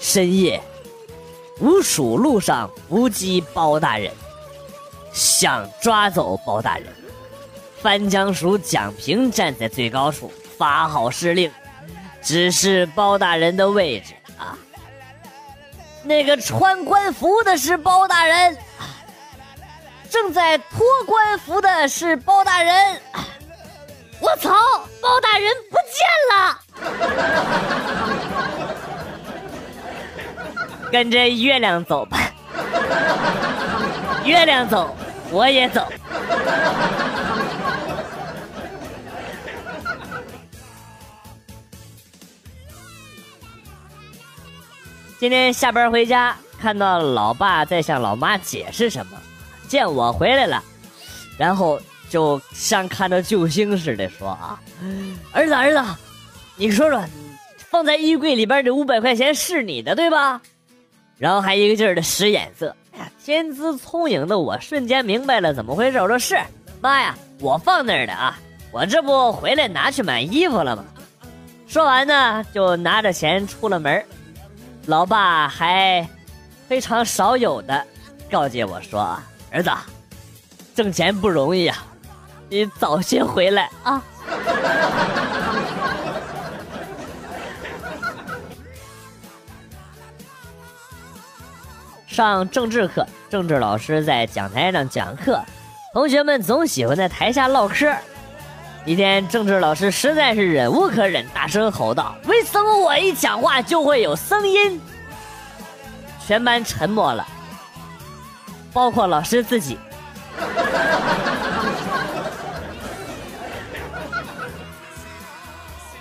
深夜，吴蜀路上伏击包大人，想抓走包大人。翻江鼠蒋平站在最高处，发号施令，指示包大人的位置啊。那个穿官服的是包大人，正在脱官服的是包大人。我操，包大人不见了！跟着月亮走吧，月亮走，我也走。今天下班回家，看到老爸在向老妈解释什么，见我回来了，然后就像看到救星似的说：“啊，儿子，儿子，你说说，放在衣柜里边这五百块钱是你的对吧？”然后还一个劲儿的使眼色，哎呀，天资聪颖的我瞬间明白了怎么回事。我说是，妈呀，我放那儿的啊，我这不回来拿去买衣服了吗？说完呢，就拿着钱出了门。老爸还非常少有的告诫我说：“儿子，挣钱不容易啊，你早些回来啊。”上政治课，政治老师在讲台上讲课，同学们总喜欢在台下唠嗑。一天，政治老师实在是忍无可忍，大声吼道：“为什么我一讲话就会有声音？”全班沉默了，包括老师自己。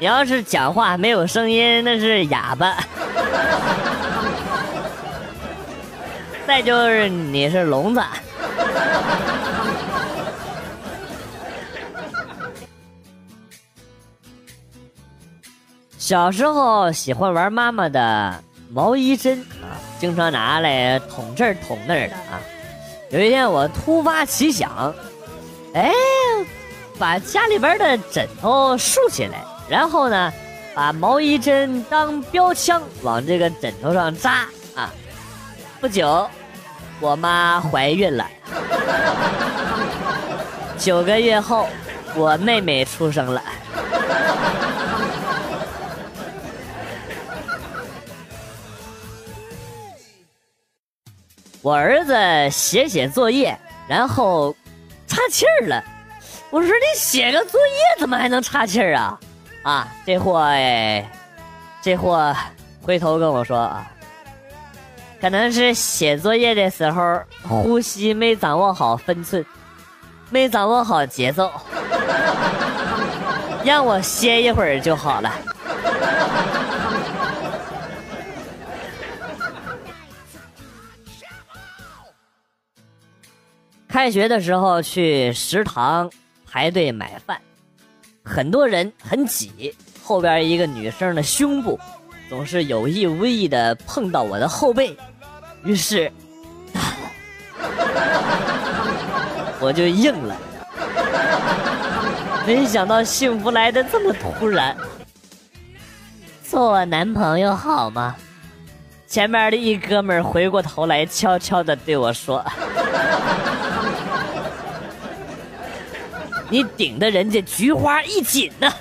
你要是讲话没有声音，那是哑巴。再就是你是聋子。小时候喜欢玩妈妈的毛衣针啊，经常拿来捅这儿捅那儿的啊。有一天我突发奇想，哎，把家里边的枕头竖起来，然后呢，把毛衣针当标枪往这个枕头上扎啊。不久。我妈怀孕了，九个月后，我妹妹出生了。我儿子写写作业，然后岔气儿了。我说：“你写个作业怎么还能岔气儿啊？”啊，这货，这货回头跟我说啊。可能是写作业的时候呼吸没掌握好分寸，没掌握好节奏，让我歇一会儿就好了。开学的时候去食堂排队买饭，很多人很挤，后边一个女生的胸部总是有意无意的碰到我的后背。于是，我就应了。没想到幸福来的这么突然。做我男朋友好吗？前面的一哥们回过头来，悄悄的对我说：“ 你顶的人家菊花一紧呢。”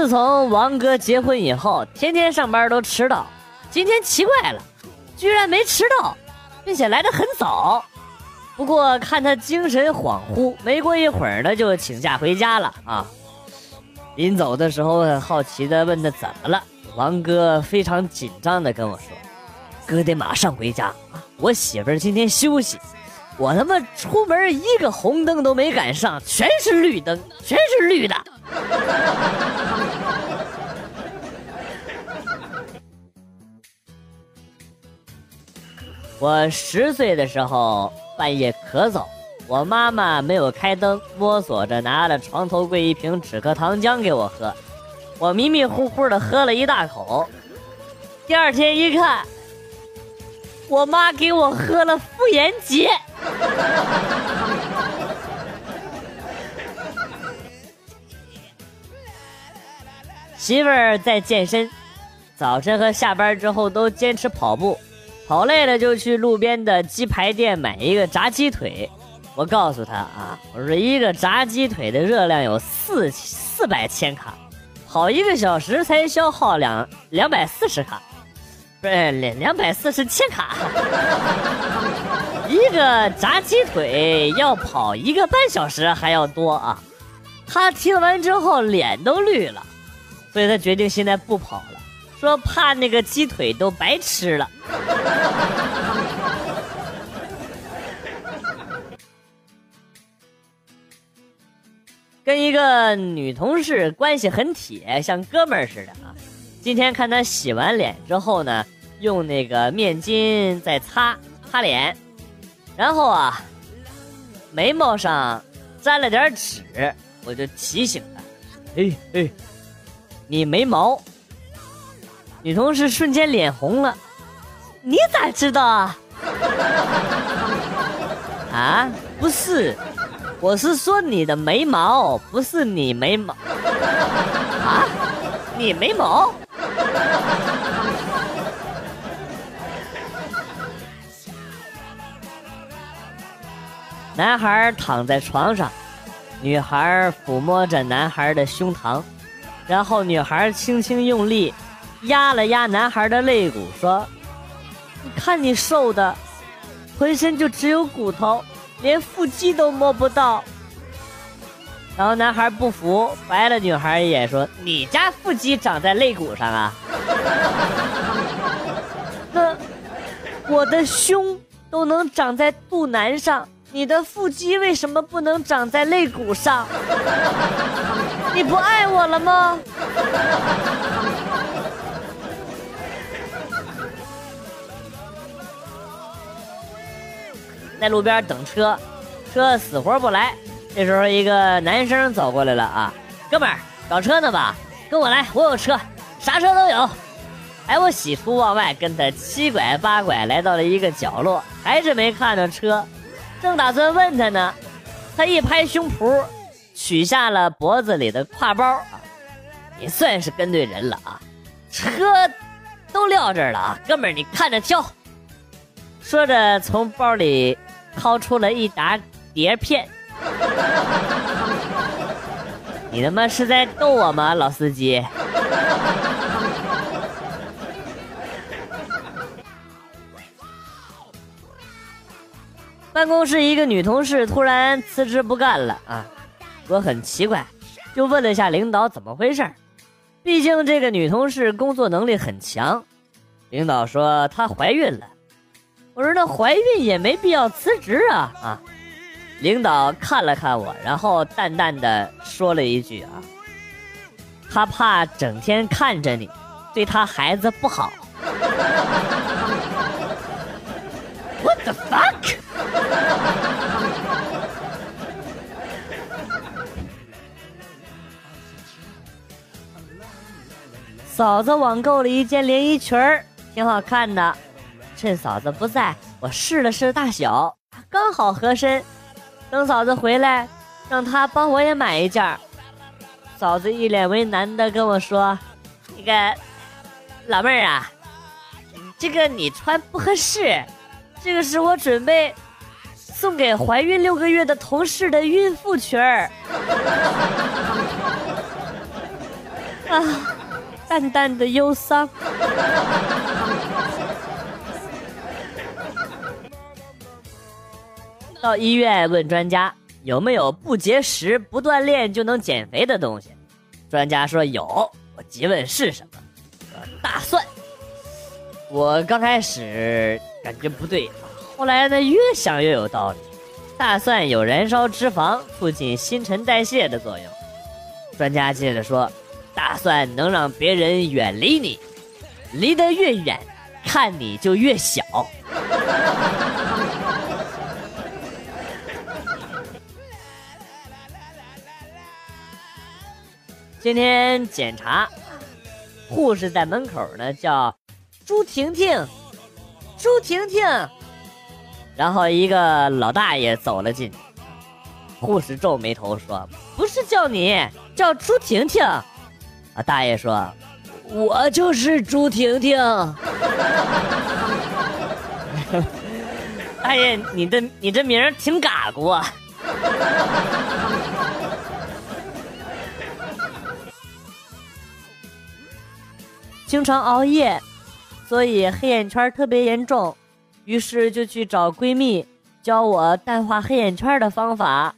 自从王哥结婚以后，天天上班都迟到。今天奇怪了，居然没迟到，并且来的很早。不过看他精神恍惚，没过一会儿呢就请假回家了啊。临走的时候，好奇的问他怎么了。王哥非常紧张的跟我说：“哥得马上回家，我媳妇儿今天休息。我他妈出门一个红灯都没赶上，全是绿灯，全是绿的。”我十岁的时候半夜咳嗽，我妈妈没有开灯，摸索着拿了床头柜一瓶止咳糖浆给我喝，我迷迷糊糊的喝了一大口，第二天一看，我妈给我喝了妇炎洁。媳妇儿在健身，早晨和下班之后都坚持跑步，跑累了就去路边的鸡排店买一个炸鸡腿。我告诉他啊，我说一个炸鸡腿的热量有四四百千卡，跑一个小时才消耗两两百四十卡。不是两两百四十千卡，一个炸鸡腿要跑一个半小时还要多啊！他听完之后脸都绿了，所以他决定现在不跑，说怕那个鸡腿都白吃了。跟一个女同事关系很铁，像哥们儿似的啊。今天看他洗完脸之后呢，用那个面巾在擦擦脸，然后啊，眉毛上沾了点纸，我就提醒他：“哎哎，你眉毛。”女同事瞬间脸红了，你咋知道啊？啊，不是，我是说你的眉毛，不是你眉毛啊，你眉毛。男孩躺在床上，女孩抚摸着男孩的胸膛，然后女孩轻轻用力压了压男孩的肋骨，说：“你看你瘦的，浑身就只有骨头，连腹肌都摸不到。”然后男孩不服，白了女孩一眼，说：“你家腹肌长在肋骨上啊？那我的胸都能长在肚腩上，你的腹肌为什么不能长在肋骨上？你不爱我了吗？”在路边等车，车死活不来。这时候，一个男生走过来了啊，哥们儿，找车呢吧？跟我来，我有车，啥车都有。哎，我喜出望外，跟他七拐八拐来到了一个角落，还是没看到车，正打算问他呢，他一拍胸脯，取下了脖子里的挎包啊，你算是跟对人了啊，车都撂这儿了啊，哥们儿你看着挑。说着，从包里掏出了一沓碟片。你他妈是在逗我吗，老司机？办公室一个女同事突然辞职不干了啊！我很奇怪，就问了一下领导怎么回事毕竟这个女同事工作能力很强。领导说她怀孕了。我说那怀孕也没必要辞职啊啊！领导看了看我，然后淡淡的说了一句：“啊，他怕整天看着你，对他孩子不好。” What the fuck？嫂子网购了一件连衣裙儿，挺好看的。趁嫂子不在，我试了试大小，刚好合身。等嫂子回来，让她帮我也买一件。嫂子一脸为难的跟我说：“那个老妹儿啊，这个你穿不合适，这个是我准备送给怀孕六个月的同事的孕妇裙儿。”啊，淡淡的忧伤。到医院问专家有没有不节食、不锻炼就能减肥的东西，专家说有。我急问是什么？大蒜。我刚开始感觉不对，后来呢越想越有道理。大蒜有燃烧脂肪、促进新陈代谢的作用。专家接着说，大蒜能让别人远离你，离得越远，看你就越小。今天检查，护士在门口呢，叫朱婷婷，朱婷婷。然后一个老大爷走了进去，护士皱眉头说：“不是叫你，叫朱婷婷。”啊，大爷说：“我就是朱婷婷。”大爷，你的你这名儿挺嘎咕啊！经常熬夜，所以黑眼圈特别严重，于是就去找闺蜜教我淡化黑眼圈的方法。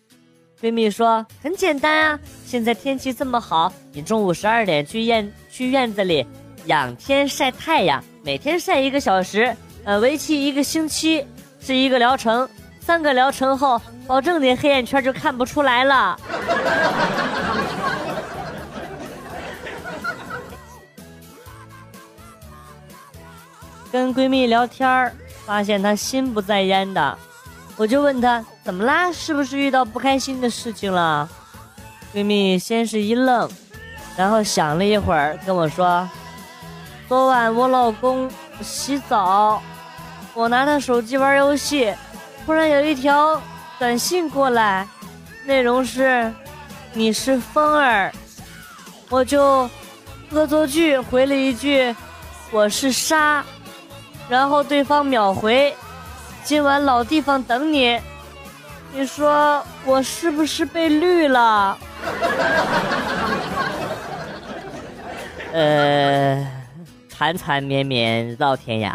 闺蜜说很简单啊，现在天气这么好，你中午十二点去院去院子里仰天晒太阳，每天晒一个小时，呃，为期一个星期，是一个疗程。三个疗程后，保证你黑眼圈就看不出来了。跟闺蜜聊天儿，发现她心不在焉的，我就问她怎么啦？是不是遇到不开心的事情了？闺蜜先是一愣，然后想了一会儿，跟我说：“昨晚我老公洗澡，我拿他手机玩游戏，突然有一条短信过来，内容是‘你是风儿’，我就恶作剧回了一句‘我是沙’。”然后对方秒回：“今晚老地方等你。”你说我是不是被绿了？呃，缠缠绵绵绕天涯。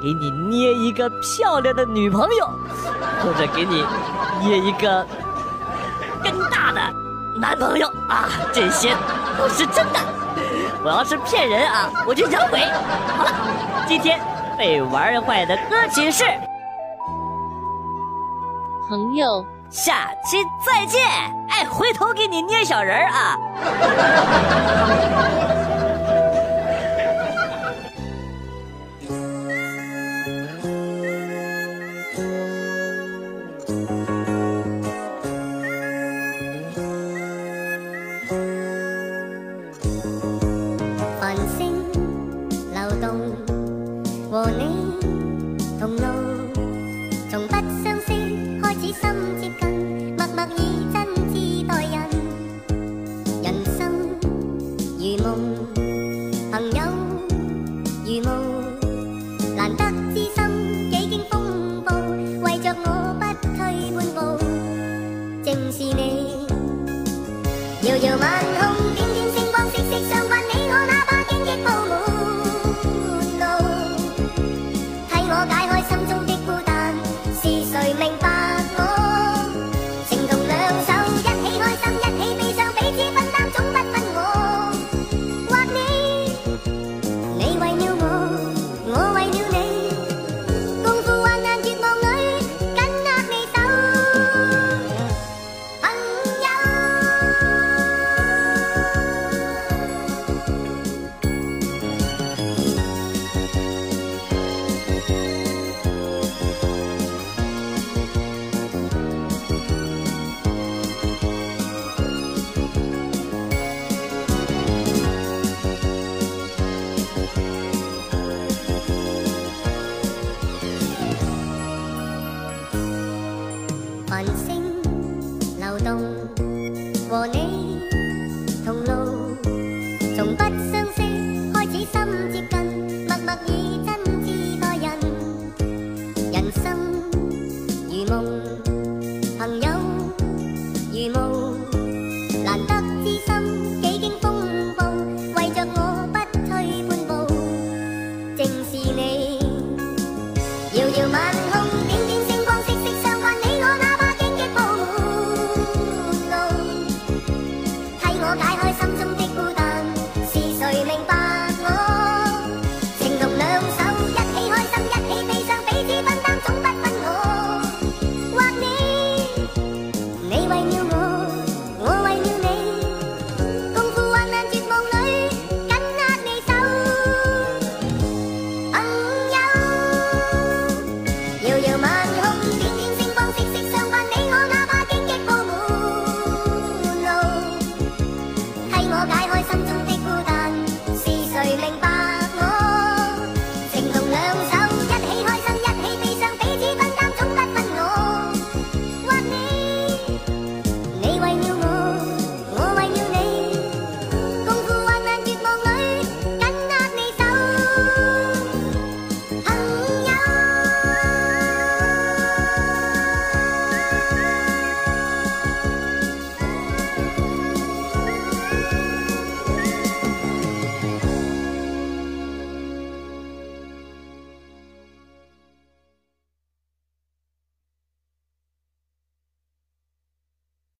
给你捏一个漂亮的女朋友，或者给你捏一个更大的男朋友啊，这些都是真的。我要是骗人啊，我就养鬼。好了，今天被玩坏的歌曲是朋友，下期再见。哎，回头给你捏小人啊。你。同路从不相识开始心接近 mong